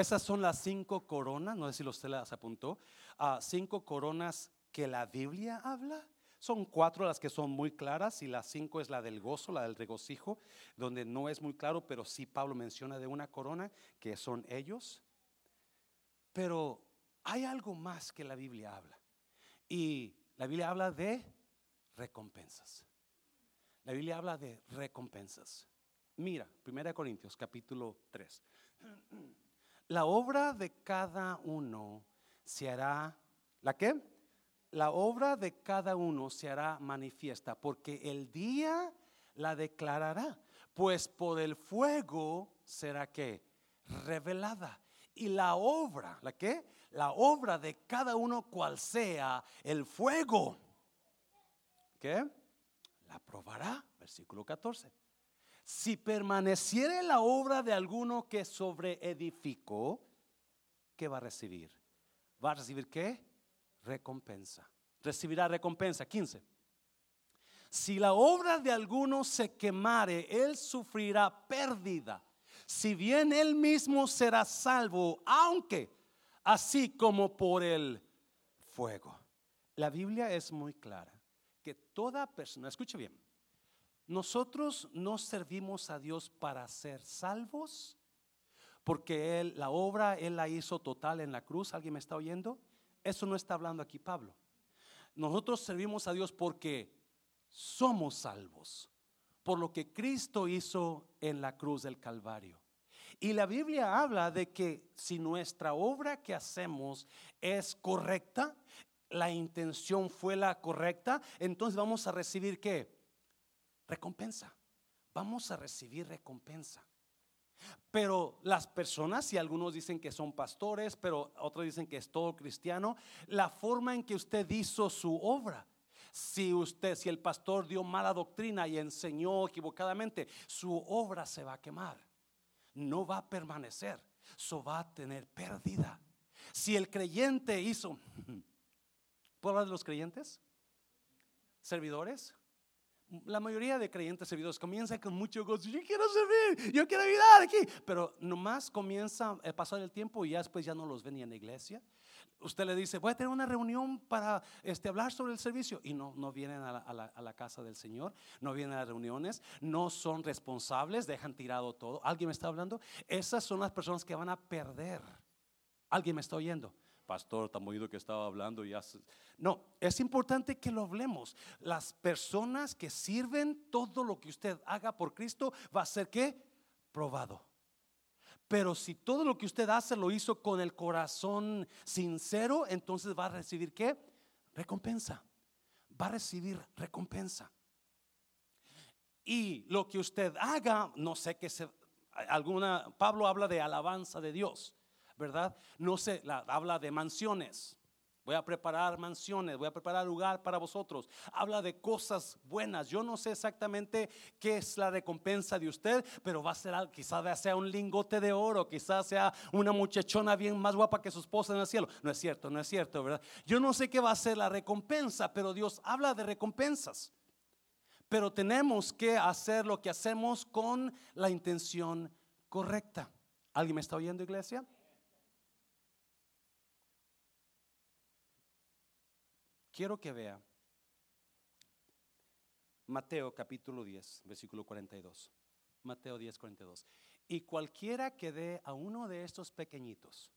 esas son las cinco coronas, no sé si usted las apuntó, ah, cinco coronas que la Biblia habla. Son cuatro las que son muy claras y las cinco es la del gozo, la del regocijo, donde no es muy claro, pero sí Pablo menciona de una corona que son ellos. Pero hay algo más que la Biblia habla. Y la Biblia habla de recompensas. La Biblia habla de recompensas. Mira, 1 Corintios capítulo 3. La obra de cada uno se hará, ¿la qué? La obra de cada uno se hará manifiesta, porque el día la declarará, pues por el fuego será que revelada. Y la obra, ¿la qué? La obra de cada uno cual sea el fuego, ¿qué? La probará, versículo 14. Si permaneciere la obra de alguno que sobre edificó, ¿qué va a recibir? ¿Va a recibir qué? Recompensa. Recibirá recompensa. 15. Si la obra de alguno se quemare, él sufrirá pérdida. Si bien él mismo será salvo, aunque así como por el fuego. La Biblia es muy clara que toda persona, escuche bien, nosotros no servimos a Dios para ser salvos, porque él, la obra Él la hizo total en la cruz. ¿Alguien me está oyendo? Eso no está hablando aquí Pablo. Nosotros servimos a Dios porque somos salvos, por lo que Cristo hizo en la cruz del Calvario. Y la Biblia habla de que si nuestra obra que hacemos es correcta, la intención fue la correcta, entonces vamos a recibir qué? Recompensa. Vamos a recibir recompensa. Pero las personas, si algunos dicen que son pastores, pero otros dicen que es todo cristiano, la forma en que usted hizo su obra. Si usted, si el pastor dio mala doctrina y enseñó equivocadamente, su obra se va a quemar. No va a permanecer. Eso va a tener pérdida. Si el creyente hizo, ¿puedo hablar de los creyentes? ¿Servidores? La mayoría de creyentes servidores comienzan con mucho gozo. Yo quiero servir, yo quiero ayudar aquí. Pero nomás comienza el pasar el tiempo y ya después ya no los ven ni en la iglesia. Usted le dice, voy a tener una reunión para este, hablar sobre el servicio. Y no, no vienen a la, a la casa del Señor, no vienen a las reuniones, no son responsables, dejan tirado todo. ¿Alguien me está hablando? Esas son las personas que van a perder. ¿Alguien me está oyendo? Pastor tan bonito que estaba hablando. Ya No, es importante que lo hablemos. Las personas que sirven, todo lo que usted haga por Cristo va a ser que probado. Pero si todo lo que usted hace lo hizo con el corazón sincero, entonces va a recibir qué? Recompensa. Va a recibir recompensa. Y lo que usted haga, no sé qué se alguna Pablo habla de alabanza de Dios. ¿Verdad? No sé, habla de mansiones. Voy a preparar mansiones, voy a preparar lugar para vosotros. Habla de cosas buenas. Yo no sé exactamente qué es la recompensa de usted, pero va a ser quizás sea un lingote de oro, quizás sea una muchachona bien más guapa que su esposa en el cielo. No es cierto, no es cierto, ¿verdad? Yo no sé qué va a ser la recompensa, pero Dios habla de recompensas. Pero tenemos que hacer lo que hacemos con la intención correcta. ¿Alguien me está oyendo, iglesia? Quiero que vea Mateo capítulo 10, versículo 42. Mateo 10, 42. Y cualquiera que dé a uno de estos pequeñitos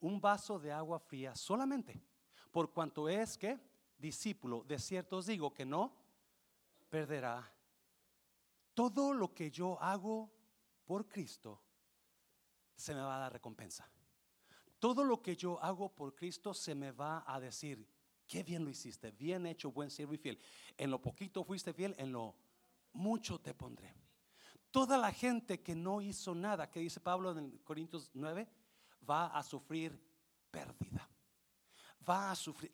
un vaso de agua fría solamente, por cuanto es que discípulo, de cierto os digo que no perderá todo lo que yo hago por Cristo, se me va a dar recompensa. Todo lo que yo hago por Cristo se me va a decir, Qué bien lo hiciste, bien hecho, buen siervo y fiel. En lo poquito fuiste fiel, en lo mucho te pondré. Toda la gente que no hizo nada, que dice Pablo en Corintios 9, va a sufrir pérdida. Va a sufrir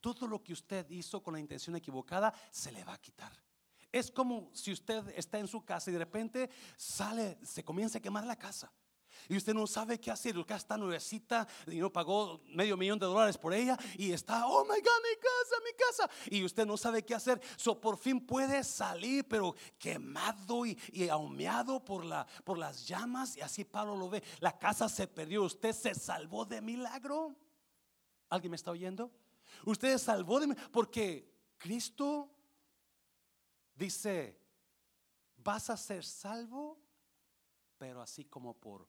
todo lo que usted hizo con la intención equivocada, se le va a quitar. Es como si usted está en su casa y de repente sale, se comienza a quemar la casa y usted no sabe qué hacer. Casa está nuevecita y no pagó medio millón de dólares por ella y está, oh my God, mi casa, mi casa. Y usted no sabe qué hacer. So por fin puede salir, pero quemado y, y por, la, por las llamas. Y así Pablo lo ve. La casa se perdió. Usted se salvó de milagro. ¿Alguien me está oyendo? Usted se salvó de porque Cristo dice, vas a ser salvo, pero así como por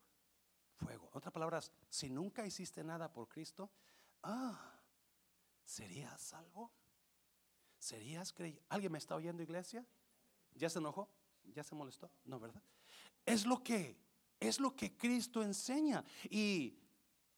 fuego. En otras palabras, si nunca hiciste nada por Cristo, ah, ¿serías salvo? ¿Serías creyente? ¿Alguien me está oyendo, iglesia? ¿Ya se enojó? ya se molestó, no, ¿verdad? Es lo que, es lo que Cristo enseña. Y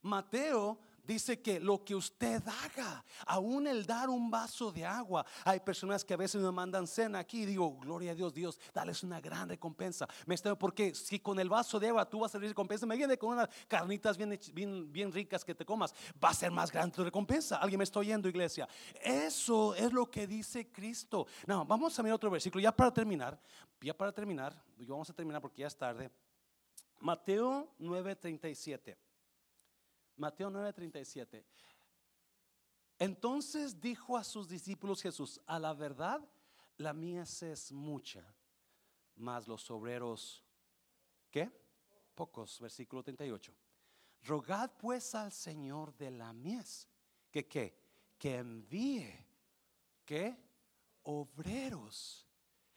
Mateo dice que lo que usted haga, aún el dar un vaso de agua, hay personas que a veces me mandan cena aquí y digo, gloria a Dios, Dios, dales una gran recompensa. Me está, porque si con el vaso de agua tú vas a recibir recompensa, me viene con unas carnitas bien, bien, bien ricas que te comas, va a ser más grande tu recompensa. Alguien me está oyendo, iglesia. Eso es lo que dice Cristo. No, vamos a mirar otro versículo, ya para terminar, ya para terminar, vamos a terminar porque ya es tarde. Mateo 9:37. Mateo 9:37. Entonces dijo a sus discípulos Jesús, a la verdad, la mies es mucha, mas los obreros, ¿qué? Pocos, versículo 38. Rogad pues al Señor de la mies, que qué? Que envíe, ¿qué? Obreros.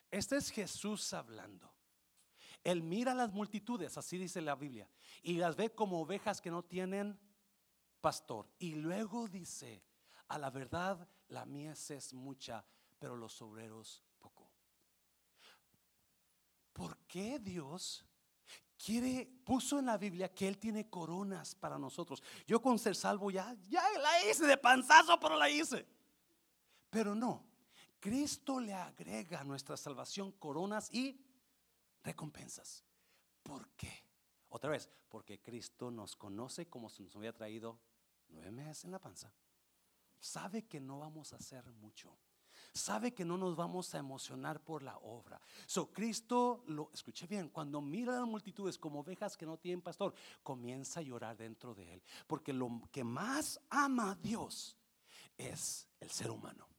Este es Jesús hablando. Él mira las multitudes, así dice la Biblia, y las ve como ovejas que no tienen pastor. Y luego dice, a la verdad la mies es mucha, pero los obreros poco. ¿Por qué Dios quiere, puso en la Biblia que Él tiene coronas para nosotros? Yo con ser salvo ya, ya la hice de panzazo, pero la hice. Pero no, Cristo le agrega a nuestra salvación coronas y recompensas. ¿Por qué? Otra vez, porque Cristo nos conoce como si nos hubiera traído nueve meses en la panza, sabe que no vamos a hacer mucho. Sabe que no nos vamos a emocionar por la obra. So Cristo, lo escuché bien, cuando mira a las multitudes como ovejas que no tienen pastor, comienza a llorar dentro de él. Porque lo que más ama a Dios es el ser humano.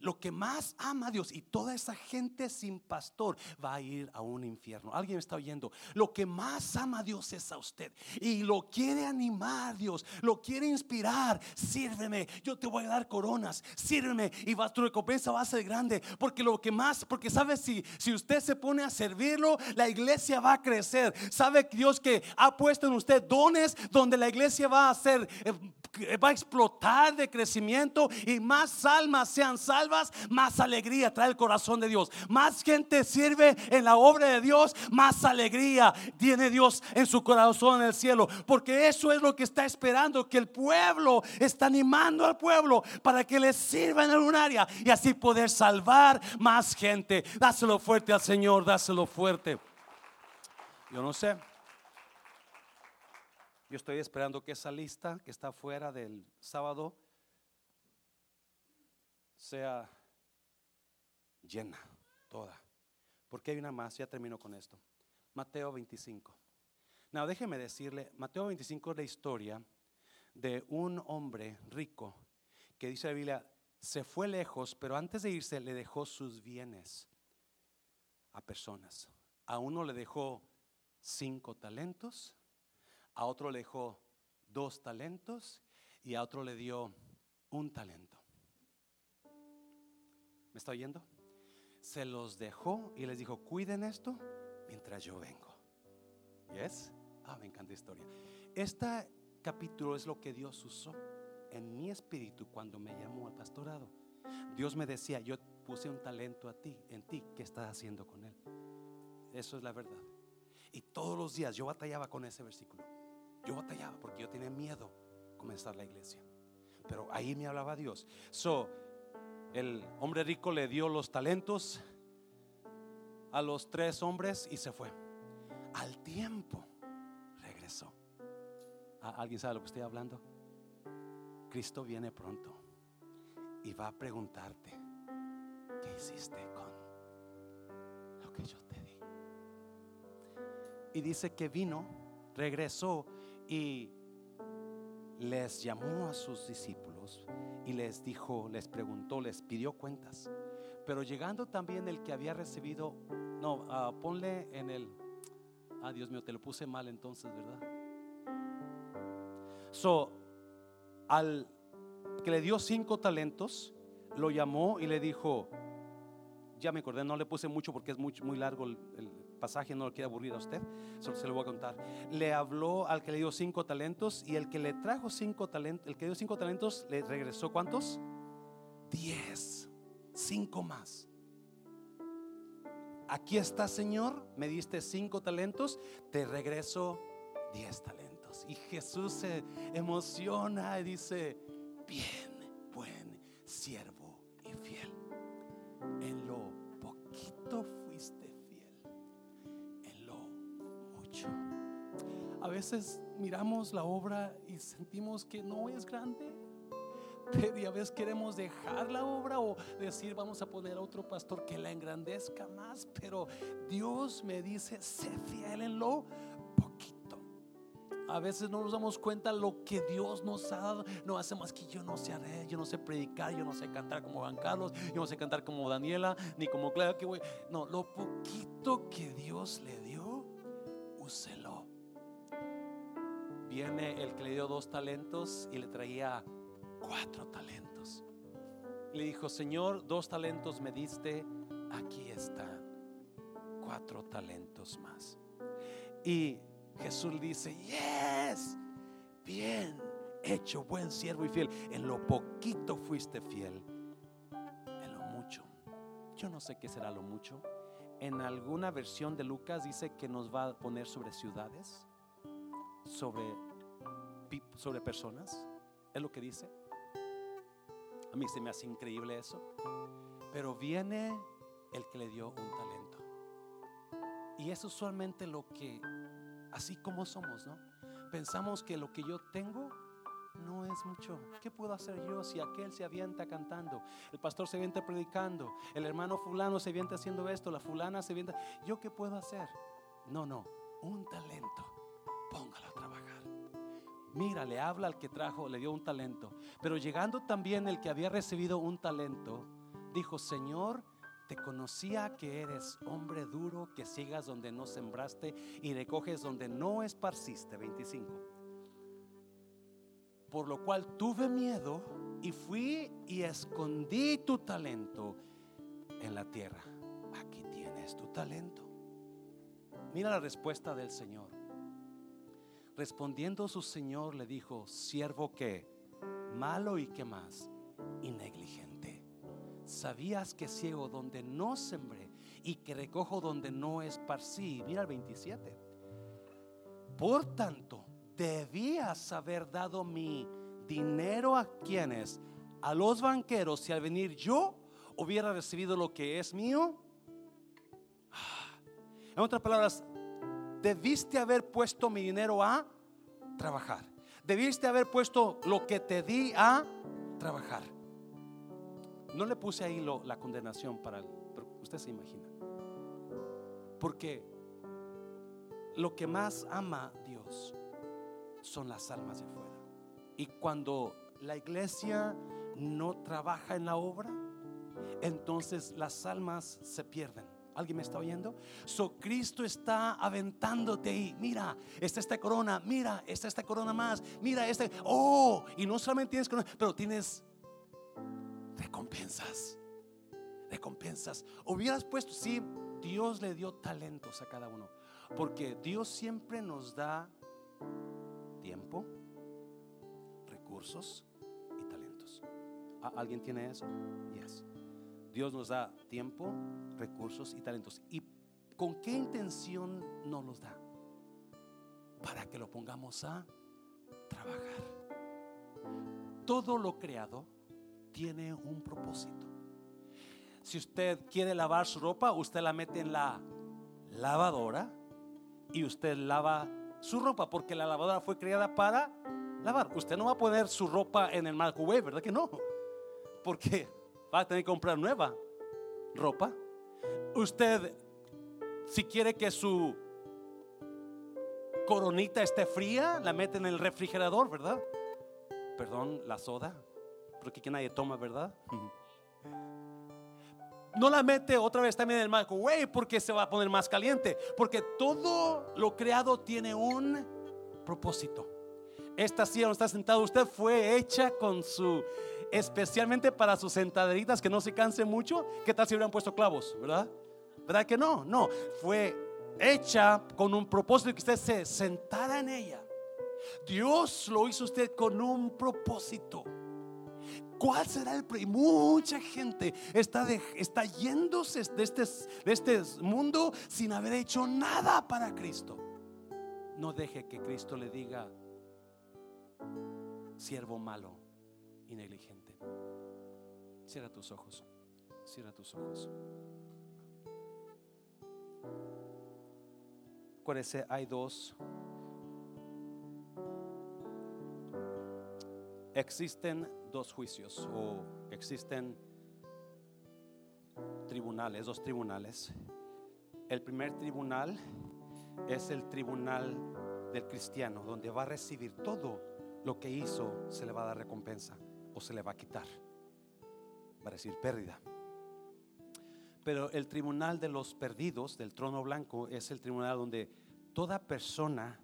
Lo que más ama a Dios y toda esa gente sin pastor va a ir a un infierno. Alguien me está oyendo. Lo que más ama a Dios es a usted y lo quiere animar Dios, lo quiere inspirar. Sírveme, yo te voy a dar coronas. Sírveme y tu recompensa va a ser grande. Porque lo que más, porque sabe si, si usted se pone a servirlo, la iglesia va a crecer. Sabe Dios que ha puesto en usted dones donde la iglesia va a ser, eh, va a explotar de crecimiento y más almas sean salvas más alegría trae el corazón de Dios. Más gente sirve en la obra de Dios, más alegría tiene Dios en su corazón en el cielo. Porque eso es lo que está esperando, que el pueblo está animando al pueblo para que le sirva en un área y así poder salvar más gente. Dáselo fuerte al Señor, dáselo fuerte. Yo no sé. Yo estoy esperando que esa lista que está fuera del sábado sea llena, toda. Porque hay una más, ya termino con esto. Mateo 25. No, déjeme decirle, Mateo 25 es la historia de un hombre rico que dice la Biblia, se fue lejos, pero antes de irse le dejó sus bienes a personas. A uno le dejó cinco talentos, a otro le dejó dos talentos y a otro le dio un talento está oyendo? Se los dejó y les dijo, cuiden esto mientras yo vengo. ¿Yes? Ah, me encanta historia. Este capítulo es lo que Dios usó en mi espíritu cuando me llamó al pastorado. Dios me decía, yo puse un talento a ti, en ti, ¿qué estás haciendo con él? Eso es la verdad. Y todos los días yo batallaba con ese versículo. Yo batallaba porque yo tenía miedo comenzar la iglesia. Pero ahí me hablaba Dios. So, el hombre rico le dio los talentos a los tres hombres y se fue. Al tiempo regresó. ¿Alguien sabe lo que estoy hablando? Cristo viene pronto y va a preguntarte, ¿qué hiciste con lo que yo te di? Y dice que vino, regresó y les llamó a sus discípulos y les dijo, les preguntó, les pidió cuentas. Pero llegando también el que había recibido, no, ah, ponle en el, ah Dios mío, te lo puse mal entonces, ¿verdad? So, al que le dio cinco talentos, lo llamó y le dijo, ya me acordé, no le puse mucho porque es muy, muy largo el, el pasaje, no lo quiere aburrir a usted, solo se lo voy a contar. Le habló al que le dio cinco talentos y el que le trajo cinco talentos, el que dio cinco talentos, le regresó cuántos? Diez, cinco más. aquí está Señor, me diste cinco talentos, te regreso diez talentos. Y Jesús se emociona y dice, bien, buen siervo y fiel. En lo poquito A veces miramos la obra y sentimos que no es grande y a veces queremos dejar la obra o decir vamos a poner a otro pastor que la engrandezca más, pero Dios me dice, sé fiel en lo poquito. A veces no nos damos cuenta lo que Dios nos ha dado. No hacemos que yo no sé haré, yo no sé predicar, yo no sé cantar como Juan Carlos, yo no sé cantar como Daniela, ni como Claudia que voy. No, lo poquito que Dios le dio, úselo. Viene el que le dio dos talentos y le traía cuatro talentos. Le dijo, Señor, dos talentos me diste, aquí están, cuatro talentos más. Y Jesús dice, yes, bien hecho, buen siervo y fiel. En lo poquito fuiste fiel, en lo mucho. Yo no sé qué será lo mucho. En alguna versión de Lucas dice que nos va a poner sobre ciudades, sobre, sobre personas. Es lo que dice. A mí se me hace increíble eso. Pero viene el que le dio un talento. Y es usualmente lo que, así como somos, ¿no? Pensamos que lo que yo tengo no es mucho. ¿Qué puedo hacer yo si aquel se avienta cantando? El pastor se avienta predicando. El hermano fulano se avienta haciendo esto. La fulana se avienta. ¿Yo qué puedo hacer? No, no. Un talento. Póngalo. Mira, le habla al que trajo, le dio un talento. Pero llegando también el que había recibido un talento, dijo, Señor, te conocía que eres hombre duro, que sigas donde no sembraste y recoges donde no esparciste. 25. Por lo cual tuve miedo y fui y escondí tu talento en la tierra. Aquí tienes tu talento. Mira la respuesta del Señor. Respondiendo su señor le dijo, siervo que, malo y que más, y negligente. ¿Sabías que ciego donde no sembré y que recojo donde no esparcí? Mira el 27. Por tanto, debías haber dado mi dinero a quienes, a los banqueros, si al venir yo hubiera recibido lo que es mío. Ah, en otras palabras, debiste haber puesto mi dinero a trabajar. Debiste haber puesto lo que te di a trabajar. No le puse ahí la condenación para pero usted se imagina. Porque lo que más ama Dios son las almas de afuera. Y cuando la iglesia no trabaja en la obra, entonces las almas se pierden. ¿Alguien me está oyendo? So Cristo está aventándote ahí. Mira, está esta corona. Mira, está esta corona más. Mira, este. Oh, y no solamente tienes corona, pero tienes recompensas. Recompensas. Hubieras puesto, sí, Dios le dio talentos a cada uno. Porque Dios siempre nos da tiempo, recursos y talentos. ¿Alguien tiene eso? Yes. Dios nos da tiempo, recursos y talentos. ¿Y con qué intención nos los da? Para que lo pongamos a trabajar. Todo lo creado tiene un propósito. Si usted quiere lavar su ropa, usted la mete en la lavadora y usted lava su ropa porque la lavadora fue creada para lavar. Usted no va a poner su ropa en el microwave, ¿verdad que no? Porque va a tener que comprar nueva ropa. Usted, si quiere que su coronita esté fría, la mete en el refrigerador, ¿verdad? Perdón, la soda, porque aquí nadie toma, ¿verdad? No la mete otra vez también en el microwave porque se va a poner más caliente. Porque todo lo creado tiene un propósito. Esta silla donde está sentado usted fue hecha con su especialmente para sus sentaderitas que no se canse mucho. ¿Qué tal si hubieran puesto clavos, verdad? ¿Verdad que no? No, fue hecha con un propósito que usted se sentara en ella. Dios lo hizo usted con un propósito. ¿Cuál será el premio? Mucha gente está, está yéndose de este, de este mundo sin haber hecho nada para Cristo. No deje que Cristo le diga, siervo malo y negligente. Cierra tus ojos, cierra tus ojos. Acuérdese, hay dos. Existen dos juicios o existen tribunales, dos tribunales. El primer tribunal es el tribunal del cristiano, donde va a recibir todo lo que hizo, se le va a dar recompensa se le va a quitar. Va a decir pérdida. Pero el tribunal de los perdidos, del trono blanco, es el tribunal donde toda persona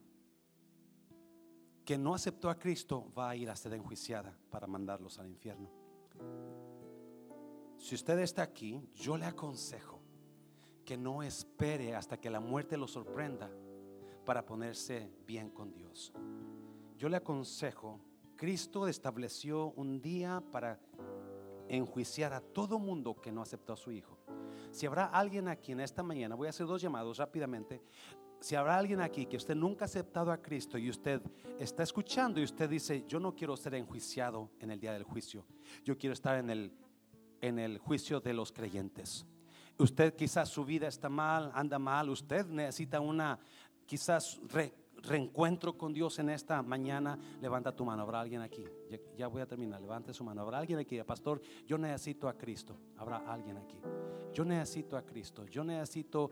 que no aceptó a Cristo va a ir a ser enjuiciada para mandarlos al infierno. Si usted está aquí, yo le aconsejo que no espere hasta que la muerte lo sorprenda para ponerse bien con Dios. Yo le aconsejo, Cristo estableció un día para enjuiciar a todo mundo que no aceptó a su Hijo. Si habrá alguien aquí en esta mañana, voy a hacer dos llamados rápidamente. Si habrá alguien aquí que usted nunca ha aceptado a Cristo y usted está escuchando y usted dice, yo no quiero ser enjuiciado en el día del juicio, yo quiero estar en el, en el juicio de los creyentes. Usted quizás su vida está mal, anda mal, usted necesita una quizás reencuentro con Dios en esta mañana, levanta tu mano. Habrá alguien aquí. Ya, voy a terminar. Levante su mano. Habrá alguien aquí. Pastor, yo necesito a Cristo. Habrá alguien aquí. Yo necesito a Cristo. Yo necesito